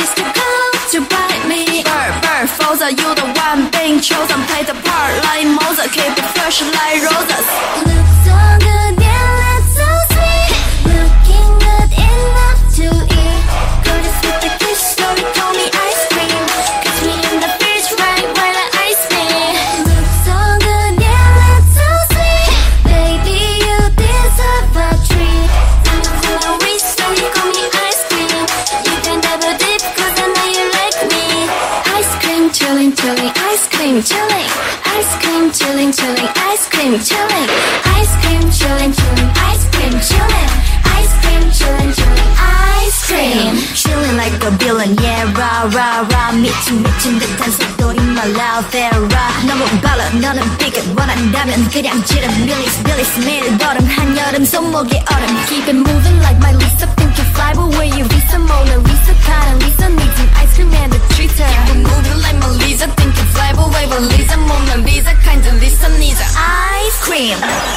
is to come to bite me. Bird, bird, the you the one being chosen. Play the part like Moses, keep it fresh like roses. Looks so cream, chilling, chilling, ice cream, chilling Ice cream, chilling, chilling, ice cream, chilling Ice cream, chilling, chilling, ice cream, chilling Ice cream, chilling, chilling, ice cream Chilling like a villain yeah rah rah rah 미친 미친 듯한 속도리 my loud there rah 너무 빨라 너는 비가 원한다면 그냥 지름 밀리스 밀리스 매일 걸음 한여름 손목에 얼음 Keep it moving like my Lisa Think Lisa